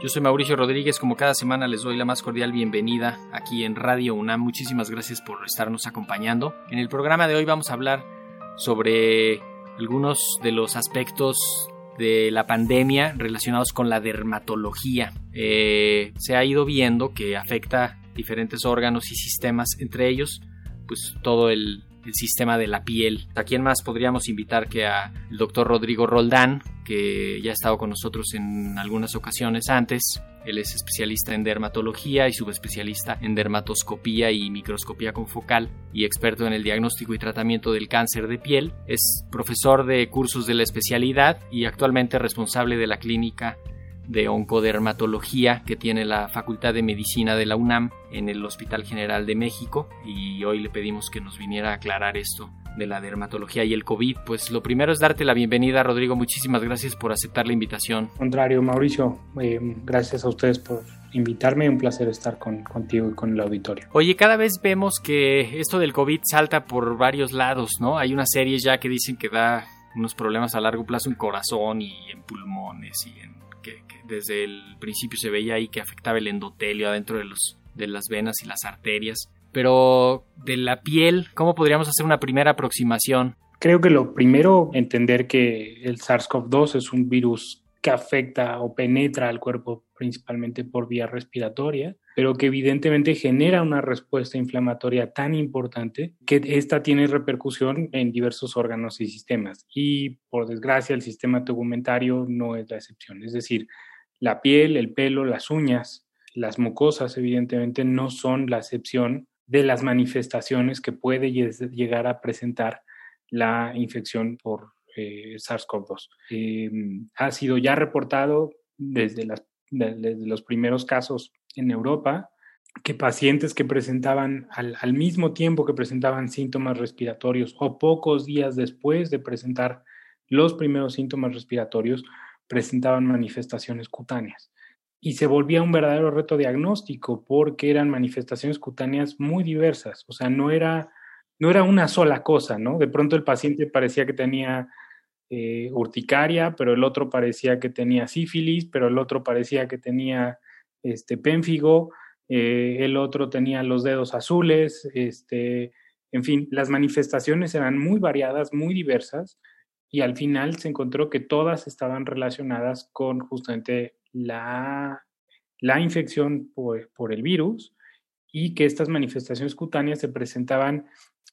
yo soy Mauricio Rodríguez, como cada semana les doy la más cordial bienvenida aquí en Radio UNAM. Muchísimas gracias por estarnos acompañando. En el programa de hoy vamos a hablar sobre algunos de los aspectos de la pandemia relacionados con la dermatología. Eh, se ha ido viendo que afecta diferentes órganos y sistemas, entre ellos pues todo el el sistema de la piel. ¿A quién más podríamos invitar que a el doctor Rodrigo Roldán, que ya ha estado con nosotros en algunas ocasiones antes? Él es especialista en dermatología y subespecialista en dermatoscopía y microscopía confocal y experto en el diagnóstico y tratamiento del cáncer de piel. Es profesor de cursos de la especialidad y actualmente responsable de la clínica de oncodermatología que tiene la Facultad de Medicina de la UNAM en el Hospital General de México y hoy le pedimos que nos viniera a aclarar esto de la dermatología y el COVID. Pues lo primero es darte la bienvenida, Rodrigo. Muchísimas gracias por aceptar la invitación. Contrario, Mauricio, eh, gracias a ustedes por invitarme. Un placer estar con, contigo y con el auditorio. Oye, cada vez vemos que esto del COVID salta por varios lados, ¿no? Hay una serie ya que dicen que da unos problemas a largo plazo en corazón y en pulmones y en desde el principio se veía ahí que afectaba el endotelio adentro de, los, de las venas y las arterias. Pero de la piel, ¿cómo podríamos hacer una primera aproximación? Creo que lo primero, entender que el SARS-CoV-2 es un virus que afecta o penetra al cuerpo principalmente por vía respiratoria, pero que evidentemente genera una respuesta inflamatoria tan importante que esta tiene repercusión en diversos órganos y sistemas. Y por desgracia el sistema tegumentario no es la excepción. Es decir, la piel, el pelo, las uñas, las mucosas evidentemente no son la excepción de las manifestaciones que puede llegar a presentar la infección por eh, SARS-CoV-2. Em, ha sido ya reportado desde, los primeros casos en Europa que pacientes que presentaban al, al, mismo tiempo que presentaban síntomas respiratorios o pocos días después de presentar los primeros síntomas respiratorios presentaban manifestaciones cutáneas. Y se volvía un verdadero reto diagnóstico porque eran manifestaciones cutáneas muy diversas, o sea, no era, no era una sola cosa, ¿no? De pronto el paciente parecía que tenía eh, urticaria, pero el otro parecía que tenía sífilis, pero el otro parecía que tenía este, pénfigo, eh, el otro tenía los dedos azules, este, en fin, las manifestaciones eran muy variadas, muy diversas, y al final se encontró que todas estaban relacionadas con justamente la, la infección por, por, el virus y que estas manifestaciones cutáneas se presentaban,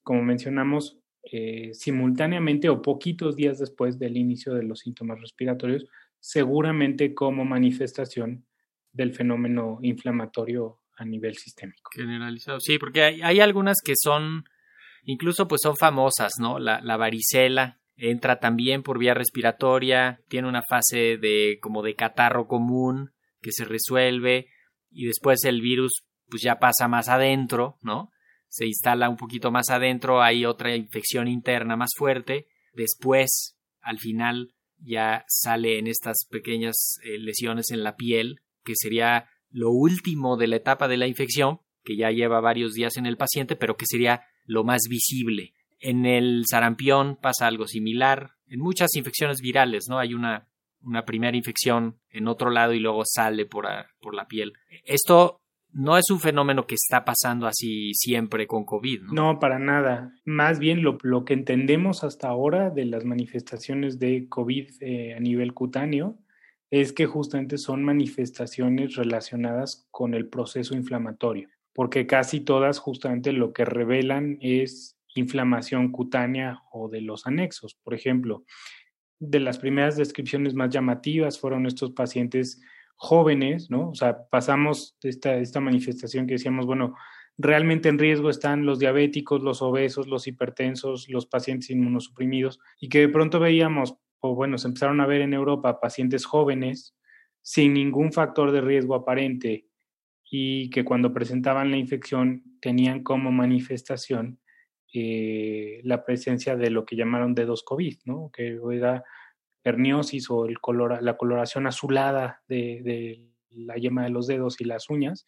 como mencionamos, eh, simultáneamente o poquitos días después del inicio de los síntomas respiratorios, seguramente como manifestación del fenómeno inflamatorio a nivel sistémico. Generalizado, sí, porque hay, algunas que son, incluso pues son famosas, ¿no? La, la varicela, entra también por vía respiratoria, tiene una fase de como de catarro común que se resuelve y después el virus pues ya pasa más adentro, ¿no? Se instala un poquito más adentro, hay otra infección interna más fuerte, después al final ya sale en estas pequeñas eh, lesiones en la piel, que sería lo último de la etapa de la infección, que ya lleva varios días en el paciente, pero que sería lo más visible. En el sarampión pasa algo similar. En muchas infecciones virales, ¿no? Hay una, una primera infección en otro lado y luego sale por, por la piel. Esto no es un fenómeno que está pasando así siempre con COVID. No, no para nada. Más bien lo, que entendemos hasta ahora de las manifestaciones de COVID eh, a nivel cutáneo es que justamente son manifestaciones relacionadas con el proceso inflamatorio porque casi todas justamente lo que revelan es inflamación cutánea o de los anexos. Por ejemplo, de las primeras descripciones más llamativas fueron estos pacientes jóvenes, ¿no? O sea, pasamos esta, esta manifestación que decíamos, bueno, realmente en riesgo están los diabéticos, los obesos, los hipertensos, los pacientes inmunosuprimidos, y que de pronto veíamos, o bueno, se empezaron a ver en Europa pacientes jóvenes sin ningún factor de riesgo aparente y que cuando presentaban la infección tenían como manifestación eh, la presencia de lo que llamaron dedos COVID, ¿no? que era perniosis o el color, la coloración azulada de, de la yema de los dedos y las uñas,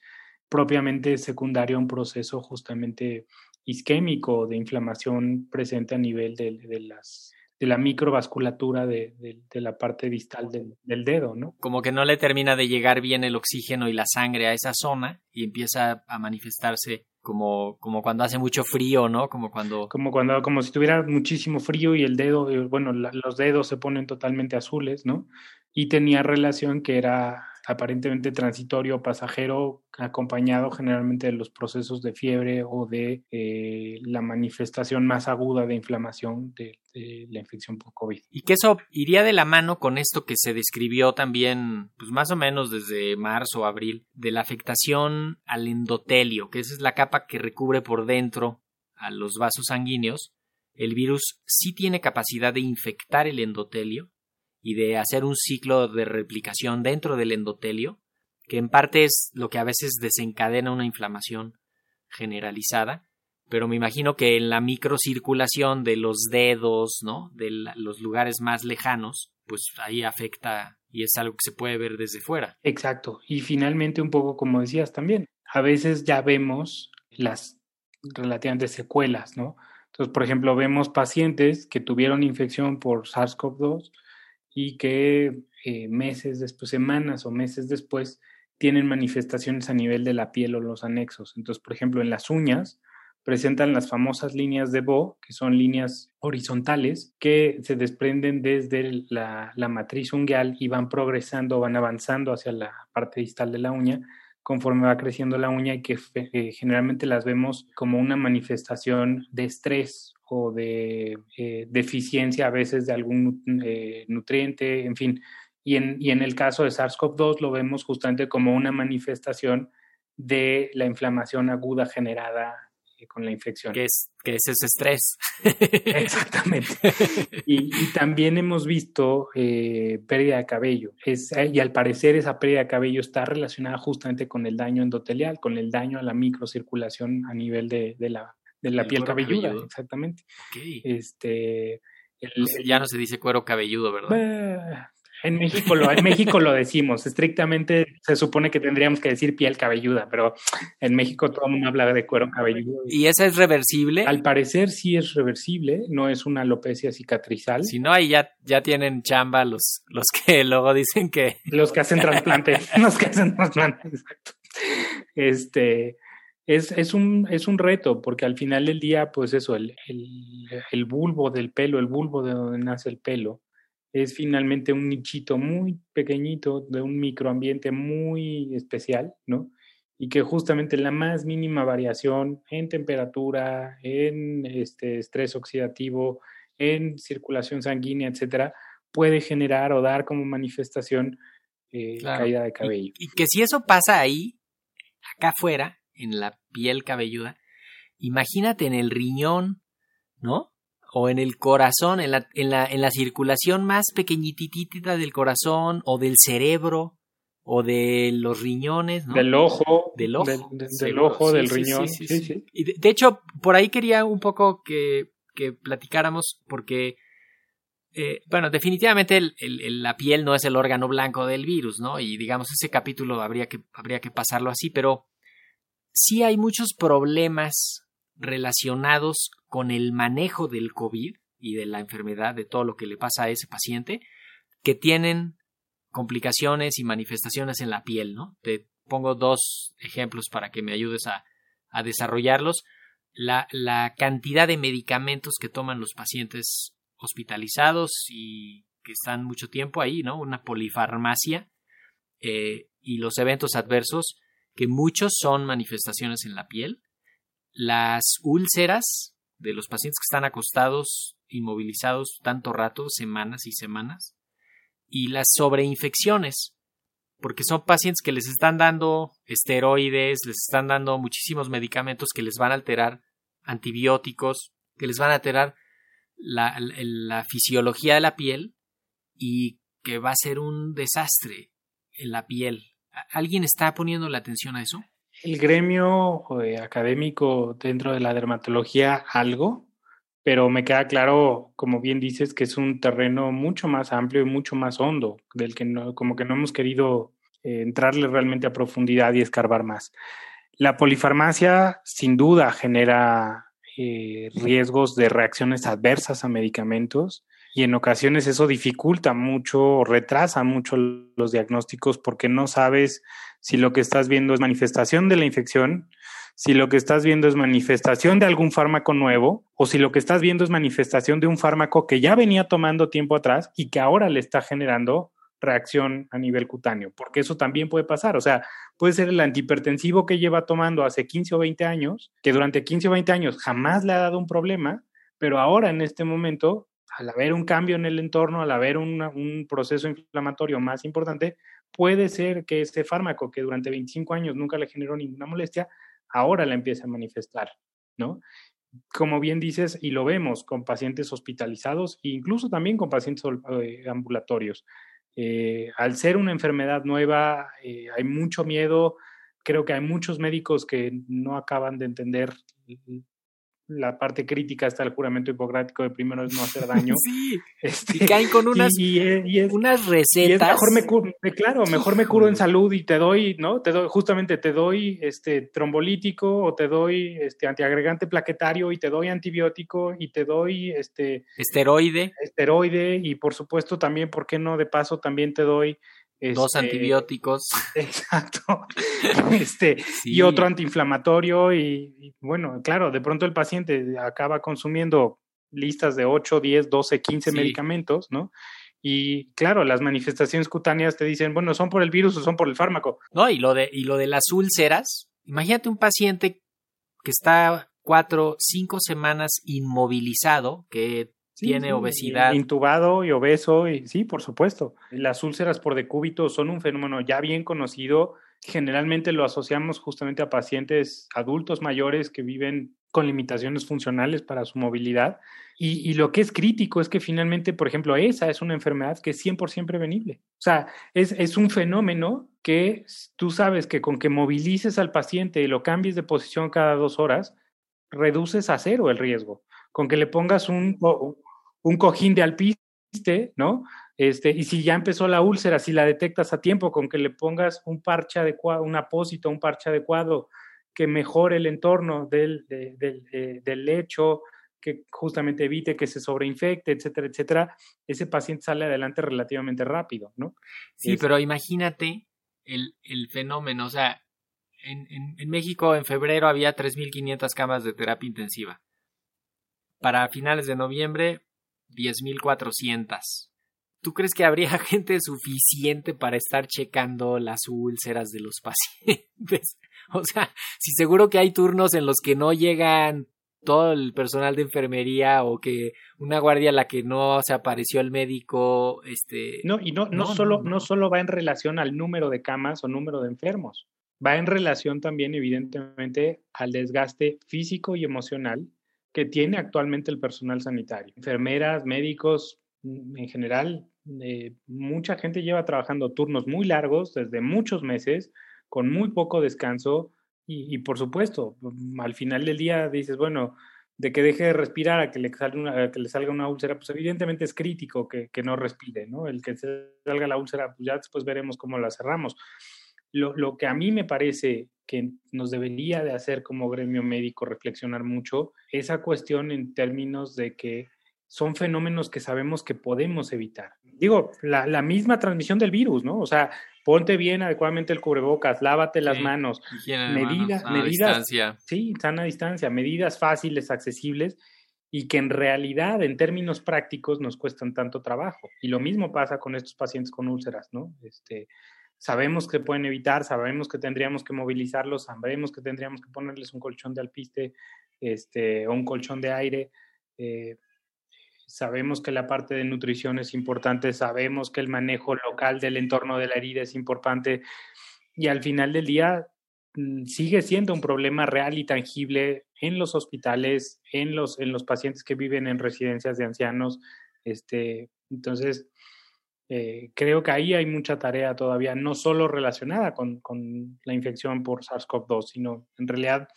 propiamente secundario a un proceso justamente isquémico de inflamación presente a nivel de, de las de la microvasculatura de, de, la parte distal del, del, dedo, ¿no? Como que no le termina de llegar bien el oxígeno y la sangre a esa zona y empieza a manifestarse como, como cuando hace mucho frío, ¿no? Como cuando... Como cuando, como si tuviera muchísimo frío y el dedo, eh, bueno, la, los dedos se ponen totalmente azules, ¿no? Y tenía relación que era aparentemente transitorio, pasajero, acompañado generalmente de los procesos de fiebre o de eh, la manifestación más aguda de inflamación de, de, la infección por COVID. Y que eso iría de la mano con esto que se describió también, pues más o menos desde marzo o abril, de la afectación al endotelio, que esa es la capa que recubre por dentro a los vasos sanguíneos. El virus sí tiene capacidad de infectar el endotelio, y de hacer un ciclo de replicación dentro del endotelio, que en parte es lo que a veces desencadena una inflamación generalizada, pero me imagino que en la microcirculación de los dedos, ¿no? De los lugares más lejanos, pues ahí afecta y es algo que se puede ver desde fuera. Exacto. Y finalmente un poco como decías también, a veces ya vemos las relativamente secuelas, ¿no? Entonces, por ejemplo, vemos pacientes que tuvieron infección por SARS-CoV-2 y que eh, meses después, semanas o meses después, tienen manifestaciones a nivel de la piel o los anexos. Entonces, por ejemplo, en las uñas presentan las famosas líneas de Bo, que son líneas horizontales que se desprenden desde la, la matriz ungueal y van progresando, van avanzando hacia la parte distal de la uña conforme va creciendo la uña y que eh, generalmente las vemos como una manifestación de estrés o de eh, deficiencia a veces de algún eh, nutriente, en fin. Y en, y en el caso de SARS-CoV-2 lo vemos justamente como una manifestación de la inflamación aguda generada eh, con la infección. Que es, que es ese estrés. Exactamente. Y, y, también hemos visto eh, pérdida de cabello. Es, y al parecer esa pérdida de cabello está relacionada justamente con el daño endotelial, con el daño a la microcirculación a nivel de, de la de la piel cabelluda, cabelludo. exactamente. Okay. Este, el, el, ya no se dice cuero cabelludo, ¿verdad? En México, lo, en México lo decimos, estrictamente se supone que tendríamos que decir piel cabelluda, pero en México todo el mundo habla de cuero cabelludo. ¿Y esa es reversible? Al parecer sí es reversible, no es una alopecia cicatrizal. Si no, ahí ya, ya tienen chamba los, los que luego dicen que... Los que hacen trasplante, los que hacen trasplante, exacto. Este, es, es, un, es un reto, porque al final del día, pues eso, el, el, el bulbo del pelo, el bulbo de donde nace el pelo, es finalmente un nichito muy pequeñito de un microambiente muy especial, ¿no? Y que justamente la más mínima variación en temperatura, en este estrés oxidativo, en circulación sanguínea, etcétera, puede generar o dar como manifestación eh, claro. caída de cabello. Y, y, que si eso pasa ahí, acá afuera, en la piel cabelluda, imagínate en el riñón, ¿no? o en el corazón, en la, en la, en la circulación más pequeñititita del corazón o del cerebro o de los riñones, ¿no? Del ojo. Del ojo. Del, del, del ojo, sí, del sí, riñón. Sí, sí, Y de, de, hecho, por ahí quería un poco que, que platicáramos porque, eh, bueno, definitivamente el, el, la piel no es el órgano blanco del virus, ¿no? Y digamos, ese capítulo habría que, habría que pasarlo así, pero sí hay muchos problemas relacionados con el manejo del COVID y de la enfermedad, de todo lo que le pasa a ese paciente, que tienen complicaciones y manifestaciones en la piel, ¿no? Te pongo dos ejemplos para que me ayudes a, desarrollarlos. La, la, cantidad de medicamentos que toman los pacientes hospitalizados y que están mucho tiempo ahí, ¿no? Una polifarmacia eh, y los eventos adversos que muchos son manifestaciones en la piel. Las úlceras de los pacientes que están acostados, inmovilizados tanto rato, semanas y semanas. Y las sobreinfecciones, porque son pacientes que les están dando esteroides, les están dando muchísimos medicamentos que les van a alterar antibióticos, que les van a alterar la, la, fisiología de la piel y que va a ser un desastre en la piel. ¿Alguien está poniendo la atención a eso? El gremio eh, académico dentro de la dermatología algo, pero me queda claro, como bien dices, que es un terreno mucho más amplio y mucho más hondo, del que no, como que no hemos querido eh, entrarle realmente a profundidad y escarbar más. La polifarmacia sin duda genera eh, riesgos de reacciones adversas a medicamentos y en ocasiones eso dificulta mucho o retrasa mucho los diagnósticos porque no sabes si lo que estás viendo es manifestación de la infección, si lo que estás viendo es manifestación de algún fármaco nuevo o si lo que estás viendo es manifestación de un fármaco que ya venía tomando tiempo atrás y que ahora le está generando reacción a nivel cutáneo, porque eso también puede pasar. O sea, puede ser el antihipertensivo que lleva tomando hace 15 o 20 años, que durante 15 o 20 años jamás le ha dado un problema, pero ahora en este momento, al haber un cambio en el entorno, al haber un proceso inflamatorio más importante, puede ser que ese fármaco que durante 25 años nunca le generó ninguna molestia, ahora la empiece a manifestar, ¿no? Como bien dices, y lo vemos con pacientes hospitalizados e incluso también con pacientes eh, ambulatorios. Eh, al ser una enfermedad nueva, eh, hay mucho miedo. Creo que hay muchos médicos que no acaban de entender la parte crítica está el juramento hipocrático de primero es no hacer daño. Sí, este, y caen con unas, unas recetas. mejor me curo, claro, mejor me curo en salud y te doy, ¿no? Te doy, justamente te doy este trombolítico o te doy este antiagregante plaquetario y te doy antibiótico y te doy este esteroide. Esteroide y por supuesto también, ¿por qué no? De paso también te doy Dos este, antibióticos. Exacto. Este, Y otro antiinflamatorio. Y, bueno, claro, de pronto el paciente acaba consumiendo listas de 8, 10, 12, 15 medicamentos, ¿no? Y claro, las manifestaciones cutáneas te dicen, bueno, son por el virus o son por el fármaco. No, y lo de, y lo de las úlceras, imagínate un paciente que está cuatro, cinco semanas inmovilizado, que tiene obesidad. Intubado y obeso, y sí, por supuesto. Las úlceras por decúbito son un fenómeno ya bien conocido. Generalmente lo asociamos justamente a pacientes adultos mayores que viven con limitaciones funcionales para su movilidad. Y, lo que es crítico es que finalmente, por ejemplo, esa es una enfermedad que es 100% prevenible. O sea, es, es un fenómeno que tú sabes que con que movilices al paciente y lo cambies de posición cada dos horas, reduces a cero el riesgo. Con que le pongas un, un cojín de alpiste, ¿no? Este, y si ya empezó la úlcera, si la detectas a tiempo, con que le pongas un parche adecuado, un apósito, un parche adecuado que mejore el entorno del, del lecho, que justamente evite que se sobreinfecte, etcétera, etcétera, ese paciente sale adelante relativamente rápido, ¿no? Sí, pero imagínate el, el, fenómeno, o sea, en, en, en México en febrero había 3.500 camas de terapia intensiva. Para finales de noviembre 10.400. ¿Tú crees que habría gente suficiente para estar checando las úlceras de los pacientes? O sea, si seguro que hay turnos en los que no llegan todo el personal de enfermería o que una guardia a la que no se apareció el médico, este No, y no no, solo no, solo va en relación al número de camas o número de enfermos, va en relación también evidentemente al desgaste físico y emocional que tiene actualmente el personal sanitario. Enfermeras, médicos, mm, en general, eh, mucha gente lleva trabajando turnos muy largos, desde muchos meses, con muy poco descanso y, por supuesto, mm, al final del día dices, bueno, de que deje de respirar a que le salga una, que le salga una úlcera, pues evidentemente es crítico que, que no respire, ¿no? El que salga la úlcera, pues ya después veremos cómo la cerramos. Lo, lo, que a mí me parece que nos debería de hacer como gremio médico reflexionar mucho esa cuestión en términos de que son fenómenos que sabemos que podemos evitar. Digo, la, la misma transmisión del virus, ¿no? O sea, ponte bien adecuadamente el cubrebocas, lávate las manos, medidas, medidas, distancia. sí, sana distancia, medidas fáciles, accesibles y que en realidad, en términos prácticos, nos cuestan tanto trabajo. Y lo mismo pasa con estos pacientes con úlceras, ¿no? Este, sabemos que pueden evitar, sabemos que tendríamos que movilizarlos, sabemos que tendríamos que ponerles un colchón de alpiste este, o un colchón de aire. Eh, sabemos que la parte de nutrición es importante, sabemos que el manejo local del entorno de la herida es importante y al final del día mm, sigue siendo un problema real y tangible en los hospitales, en los, en los pacientes que viven en residencias de ancianos. Este, entonces, eh, creo que ahí hay mucha tarea todavía, no solo relacionada con, con la infección por SARS-CoV-2, sino en realidad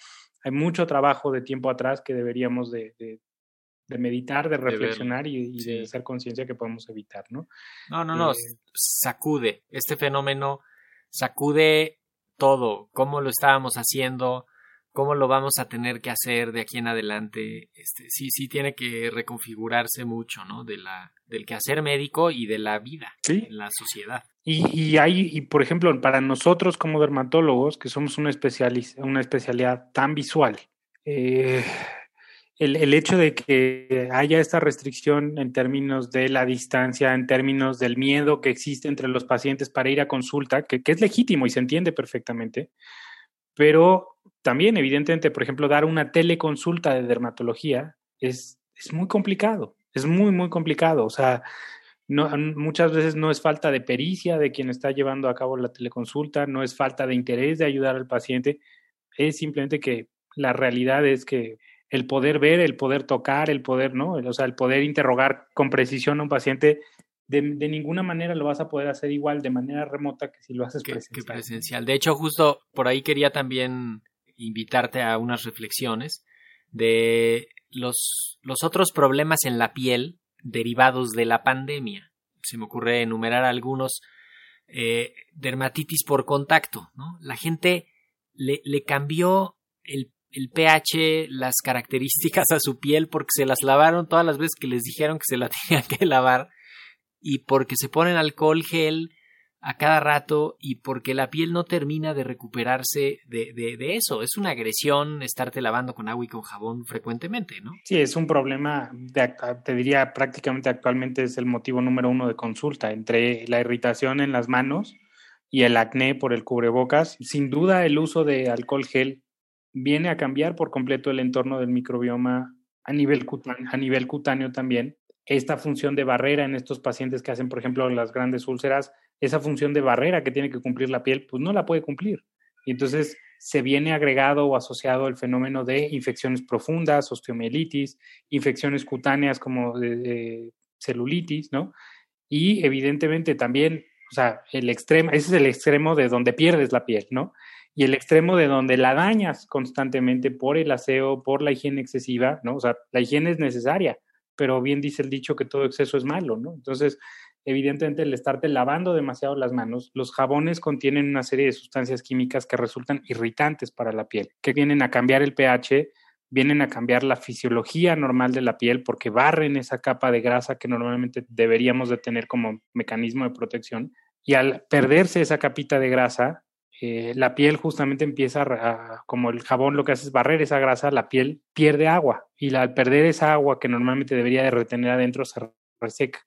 hay mucho trabajo de tiempo atrás que deberíamos de, de, meditar, de reflexionar y, de hacer conciencia que podemos evitar, ¿no? No, no, no, eh, sacude, este fenómeno sacude todo, cómo lo estábamos haciendo, cómo lo vamos a tener que hacer de aquí en adelante, este, sí, sí tiene que reconfigurarse mucho, ¿no? De la, del quehacer médico y de la vida en la sociedad. Y, y hay, y por ejemplo, para nosotros como dermatólogos, que somos una, una especialidad tan visual, eh, el, el, hecho de que haya esta restricción en términos de la distancia, en términos del miedo que existe entre los pacientes para ir a consulta, que, que es legítimo y se entiende perfectamente, pero también, evidentemente, por ejemplo, dar una teleconsulta de dermatología es, es muy complicado, es muy, muy complicado. O sea, no, muchas veces no es falta de pericia de quien está llevando a cabo la teleconsulta, no es falta de interés de ayudar al paciente, es simplemente que la realidad es que el poder ver, el poder tocar, el poder, ¿no? O sea, el poder interrogar con precisión a un paciente de, de, ninguna manera lo vas a poder hacer igual de manera remota que si lo haces presencial. Que presencial. De hecho, justo por ahí quería también invitarte a unas reflexiones de los, los otros problemas en la piel derivados de la pandemia. Se me ocurre enumerar algunos. Eh, dermatitis por contacto, ¿no? La gente le, le cambió el, el, pH, las características a su piel porque se las lavaron todas las veces que les dijeron que se la tenían que lavar y porque se ponen alcohol gel a cada rato y porque la piel no termina de recuperarse de, de, eso. Es una agresión estarte lavando con agua y con jabón frecuentemente, ¿no? Sí, es un problema, te diría prácticamente actualmente es el motivo número uno de consulta entre la irritación en las manos y el acné por el cubrebocas. Sin duda el uso de alcohol gel viene a cambiar por completo el entorno del microbioma a nivel, a nivel cutáneo también esta función de barrera en estos pacientes que hacen, por ejemplo, las grandes úlceras, esa función de barrera que tiene que cumplir la piel, pues no la puede cumplir. Y entonces se viene agregado o asociado el fenómeno de infecciones profundas, osteomielitis, infecciones cutáneas como celulitis, ¿no? Y evidentemente también, o sea, el extremo, ese es el extremo de donde pierdes la piel, ¿no? Y el extremo de donde la dañas constantemente por el aseo, por la higiene excesiva, ¿no? O sea, la higiene es necesaria, pero bien dice el dicho que todo exceso es malo, ¿no? Entonces, evidentemente, el estarte lavando demasiado las manos, los jabones contienen una serie de sustancias químicas que resultan irritantes para la piel, que vienen a cambiar el pH, vienen a cambiar la fisiología normal de la piel porque barren esa capa de grasa que normalmente deberíamos de tener como mecanismo de protección. Y al perderse esa capita de grasa, eh, la piel justamente empieza a, como el jabón lo que hace es barrer esa grasa, la piel pierde agua y al perder esa agua que normalmente debería de retener adentro se reseca.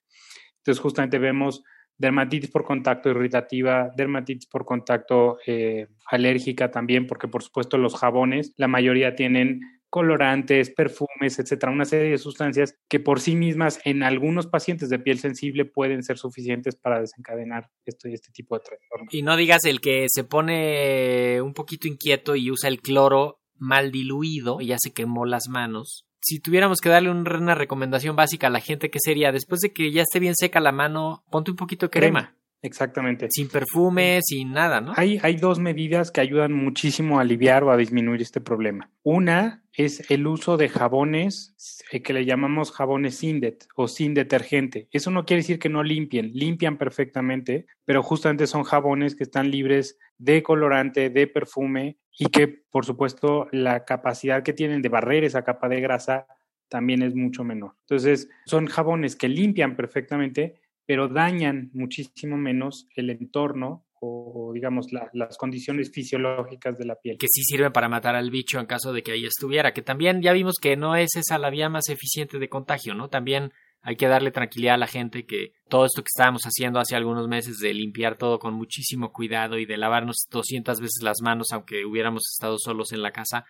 Entonces justamente vemos dermatitis por contacto irritativa, dermatitis por contacto eh, alérgica también, porque por supuesto los jabones, la mayoría tienen colorantes, perfumes, etcétera, una serie de sustancias que por sí mismas en algunos pacientes de piel sensible pueden ser suficientes para desencadenar este, este tipo de trastorno. Y no digas el que se pone un poquito inquieto y usa el cloro mal diluido y ya se quemó las manos. Si tuviéramos que darle una recomendación básica a la gente, ¿qué sería? Después de que ya esté bien seca la mano, ponte un poquito de crema. Exactamente. Sin perfume, sin nada, ¿no? Hay, hay dos medidas que ayudan muchísimo a aliviar o a disminuir este problema. Una es el uso de jabones eh, que le llamamos jabones sin det o sin detergente. Eso no quiere decir que no limpien, limpian perfectamente, pero justamente son jabones que están libres de colorante, de perfume y que, por supuesto, la capacidad que tienen de barrer esa capa de grasa también es mucho menor. Entonces, son jabones que limpian perfectamente, pero dañan muchísimo menos el entorno o, digamos, las condiciones fisiológicas de la piel. Que sí sirven para matar al bicho en caso de que ahí estuviera, que también ya vimos que no es esa la vía más eficiente de contagio, ¿no? También hay que darle tranquilidad a la gente que todo esto que estábamos haciendo hace algunos meses de limpiar todo con muchísimo cuidado y de lavarnos 200 veces las manos aunque hubiéramos estado solos en la casa,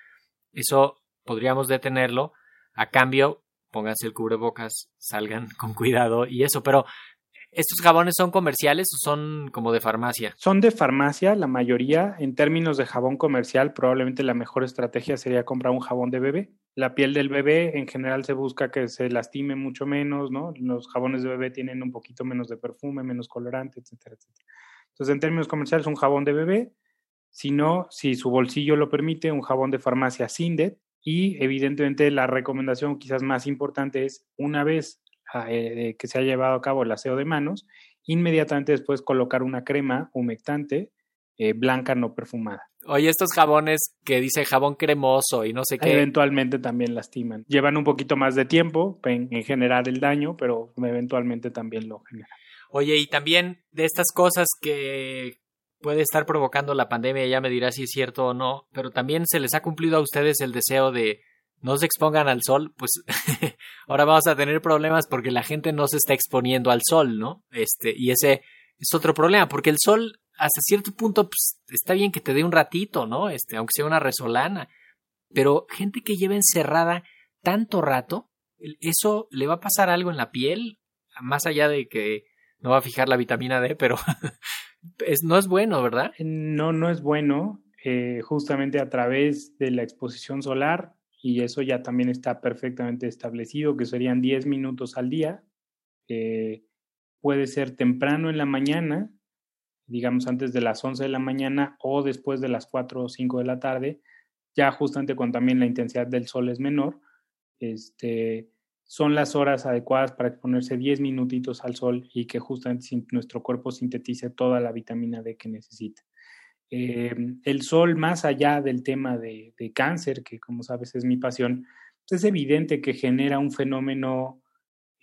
eso podríamos detenerlo. A cambio, pónganse el cubrebocas, salgan con cuidado y eso, pero ¿Estos jabones son comerciales o son como de farmacia? Son de farmacia, la mayoría. En términos de jabón comercial, probablemente la mejor estrategia sería comprar un jabón de bebé. La piel del bebé en general se busca que se lastime mucho menos, ¿no? Los jabones de bebé tienen un poquito menos de perfume, menos colorante, etcétera, etcétera. Entonces, en términos comerciales, un jabón de bebé. Si no, si su bolsillo lo permite, un jabón de farmacia Sindet. Y evidentemente la recomendación quizás más importante es una vez eh, que se ha llevado a cabo el aseo de manos, inmediatamente después colocar una crema humectante eh, blanca no perfumada. Oye, estos jabones que dice jabón cremoso y no sé qué. Eventualmente también lastiman. Llevan un poquito más de tiempo en, generar el daño, pero eventualmente también lo generan. Oye, y también de estas cosas que puede estar provocando la pandemia, ya me dirá si es cierto o no, pero también se les ha cumplido a ustedes el deseo de no se expongan al sol, pues ahora vamos a tener problemas porque la gente no se está exponiendo al sol, ¿no? Este, y ese es otro problema, porque el sol hasta cierto punto pues, está bien que te dé un ratito, ¿no? Este, aunque sea una resolana, pero gente que lleva encerrada tanto rato, eso le va a pasar algo en la piel, más allá de que no va a fijar la vitamina D, pero no es bueno, ¿verdad? No, no es bueno. Eh, justamente a través de la exposición solar y eso ya también está perfectamente establecido, que serían 10 minutos al día. Eh, puede ser temprano en la mañana, digamos antes de las 11 de la mañana o después de las 4 o 5 de la tarde, ya justamente cuando también la intensidad del sol es menor. Este, son las horas adecuadas para exponerse 10 minutitos al sol y que justamente nuestro cuerpo sintetice toda la vitamina D que necesita. Eh, el sol, más allá del tema de, cáncer, que como sabes es mi pasión, pues es evidente que genera un fenómeno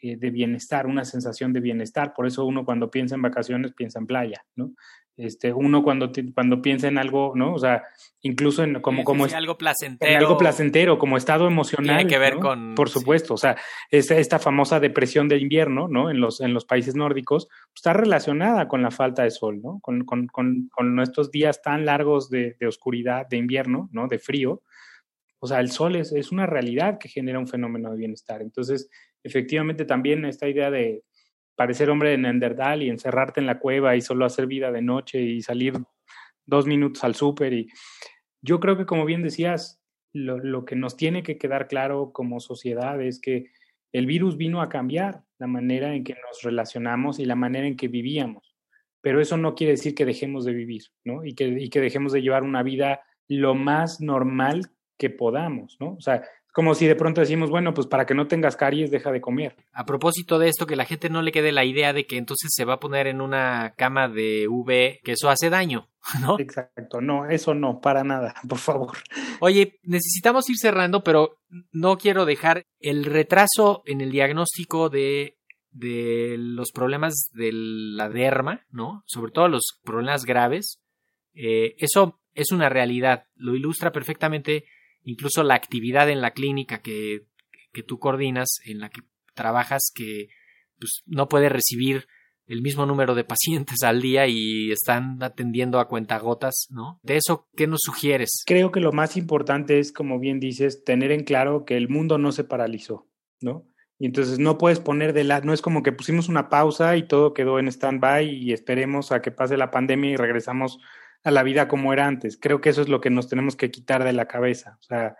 eh, de bienestar, una sensación de bienestar. Por eso uno cuando piensa en vacaciones piensa en playa, ¿no? Este, uno cuando, cuando piensa en algo, ¿no? O sea, incluso en como, como algo placentero. En algo placentero, como estado emocional. Tiene que ver con. Por supuesto, o sea, esta, esta, famosa depresión de invierno, ¿no? En los, en los países nórdicos, pues, está relacionada con la falta de sol, ¿no? Con, con, con, con nuestros días tan largos de, de, oscuridad, de invierno, ¿no? De frío. O sea, el sol es, es una realidad que genera un fenómeno de bienestar. Entonces, efectivamente, también esta idea de parecer hombre de Neandertal y encerrarte en la cueva y solo hacer vida de noche y salir dos minutos al súper. Yo creo que, como bien decías, lo, lo, que nos tiene que quedar claro como sociedad es que el virus vino a cambiar la manera en que nos relacionamos y la manera en que vivíamos. Pero eso no quiere decir que dejemos de vivir, ¿no? Y que, y que dejemos de llevar una vida lo más normal que podamos, ¿no? O sea, como si de pronto decimos, bueno, pues para que no tengas caries, deja de comer. A propósito de esto, que la gente no le quede la idea de que entonces se va a poner en una cama de UV, que eso hace daño, ¿no? Exacto, no, eso no, para nada, por favor. Oye, necesitamos ir cerrando, pero no quiero dejar el retraso en el diagnóstico de, de los problemas de la derma, ¿no? Sobre todo los problemas graves. Eh, eso es una realidad, lo ilustra perfectamente incluso la actividad en la clínica que, que tú coordinas, en la que trabajas, que pues, no puede recibir el mismo número de pacientes al día y están atendiendo a cuentagotas, ¿no? De eso, ¿qué nos sugieres? Creo que lo más importante es, como bien dices, tener en claro que el mundo no se paralizó, ¿no? Y entonces no puedes poner de lado, no es como que pusimos una pausa y todo quedó en stand-by y esperemos a que pase la pandemia y regresamos a la vida como era antes. Creo que eso es lo que nos tenemos que quitar de la cabeza. O sea,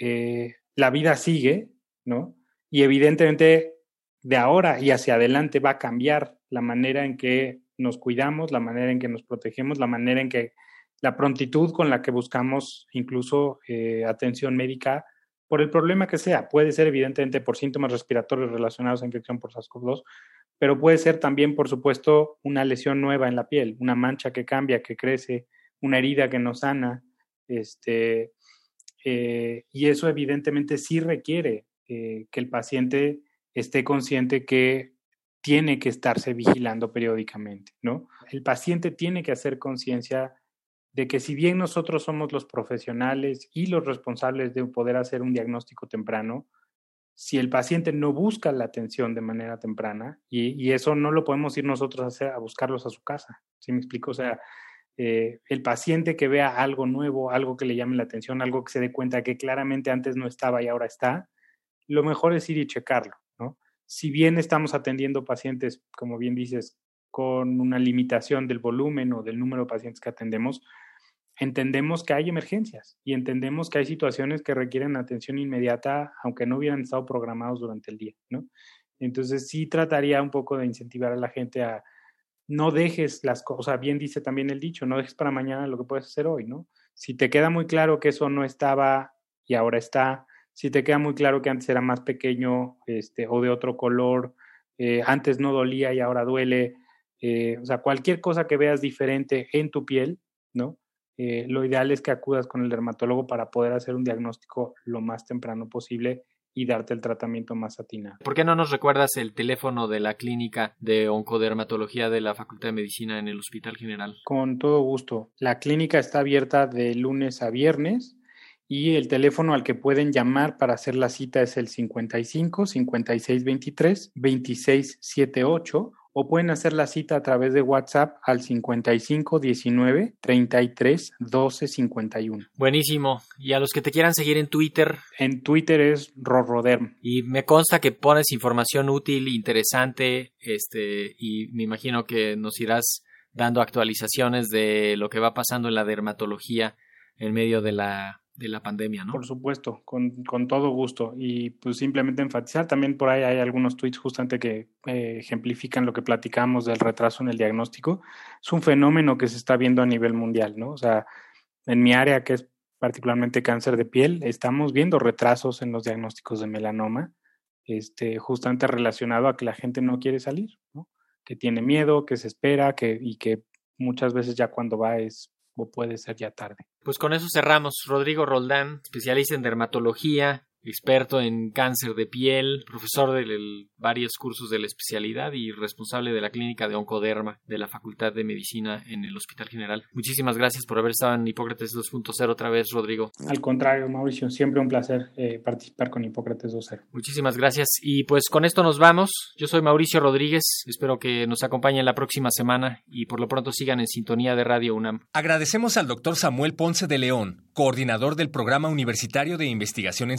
eh, la vida sigue, ¿no? Y evidentemente de ahora y hacia adelante va a cambiar la manera en que nos cuidamos, la manera en que nos protegemos, la manera en que la prontitud con la que buscamos incluso eh, atención médica por el problema que sea. Puede ser evidentemente por síntomas respiratorios relacionados a infección por SARS-CoV-2, pero puede ser también, por supuesto, una lesión nueva en la piel, una mancha que cambia, que crece, una herida que no sana, este, eh, y eso evidentemente sí requiere eh, que el paciente esté consciente que tiene que estarse vigilando periódicamente, ¿no? El paciente tiene que hacer conciencia de que si bien nosotros somos los profesionales y los responsables de poder hacer un diagnóstico temprano, si el paciente no busca la atención de manera temprana, y, eso no lo podemos ir nosotros a, hacer, a buscarlos a su casa, ¿sí me explico? O sea, eh, el paciente que vea algo nuevo, algo que le llame la atención, algo que se dé cuenta que claramente antes no estaba y ahora está, lo mejor es ir y checarlo, ¿no? Si bien estamos atendiendo pacientes, como bien dices, con una limitación del volumen o del número de pacientes que atendemos, entendemos que hay emergencias y entendemos que hay situaciones que requieren atención inmediata, aunque no hubieran estado programados durante el día, ¿no? Entonces sí trataría un poco de incentivar a la gente a no dejes las cosas, bien dice también el dicho, no dejes para mañana lo que puedes hacer hoy, ¿no? Si te queda muy claro que eso no estaba y ahora está, si te queda muy claro que antes era más pequeño este, o de otro color, eh, antes no dolía y ahora duele, eh, o sea, cualquier cosa que veas diferente en tu piel, ¿no? Eh, lo ideal es que acudas con el dermatólogo para poder hacer un diagnóstico lo más temprano posible y darte el tratamiento más atinado. ¿Por qué no nos recuerdas el teléfono de la clínica de oncodermatología de la Facultad de Medicina en el Hospital General? Con todo gusto. La clínica está abierta de lunes a viernes y el teléfono al que pueden llamar para hacer la cita es el 55 56 23 26 78 o pueden hacer la cita a través de WhatsApp al 55 19 33 12 51. Buenísimo. Y a los que te quieran seguir en Twitter. En Twitter es Rorroderm. Y me consta que pones información útil, interesante, este, y me imagino que nos irás dando actualizaciones de lo que va pasando en la dermatología en medio de la de la pandemia, ¿no? Por supuesto, con, con, todo gusto. Y pues simplemente enfatizar, también por ahí hay algunos tweets justamente que eh, ejemplifican lo que platicamos del retraso en el diagnóstico. Es un fenómeno que se está viendo a nivel mundial, ¿no? O sea, en mi área, que es particularmente cáncer de piel, estamos viendo retrasos en los diagnósticos de melanoma, este, justamente relacionado a que la gente no quiere salir, ¿no? Que tiene miedo, que se espera, que, y que muchas veces ya cuando va es o puede ser ya tarde. Pues con eso cerramos. Rodrigo Roldán, especialista en dermatología, experto en cáncer de piel, profesor de varios cursos de la especialidad y responsable de la clínica de Oncoderma de la Facultad de Medicina en el Hospital General. Muchísimas gracias por haber estado en Hipócrates 2.0 otra vez, Rodrigo. Al contrario, Mauricio, siempre un placer eh, participar con Hipócrates 2.0. Muchísimas gracias y pues con esto nos vamos. Yo soy Mauricio Rodríguez, espero que nos acompañen la próxima semana y por lo pronto sigan en sintonía de Radio UNAM. Agradecemos al doctor Samuel Ponce de León, coordinador del Programa Universitario de Investigación en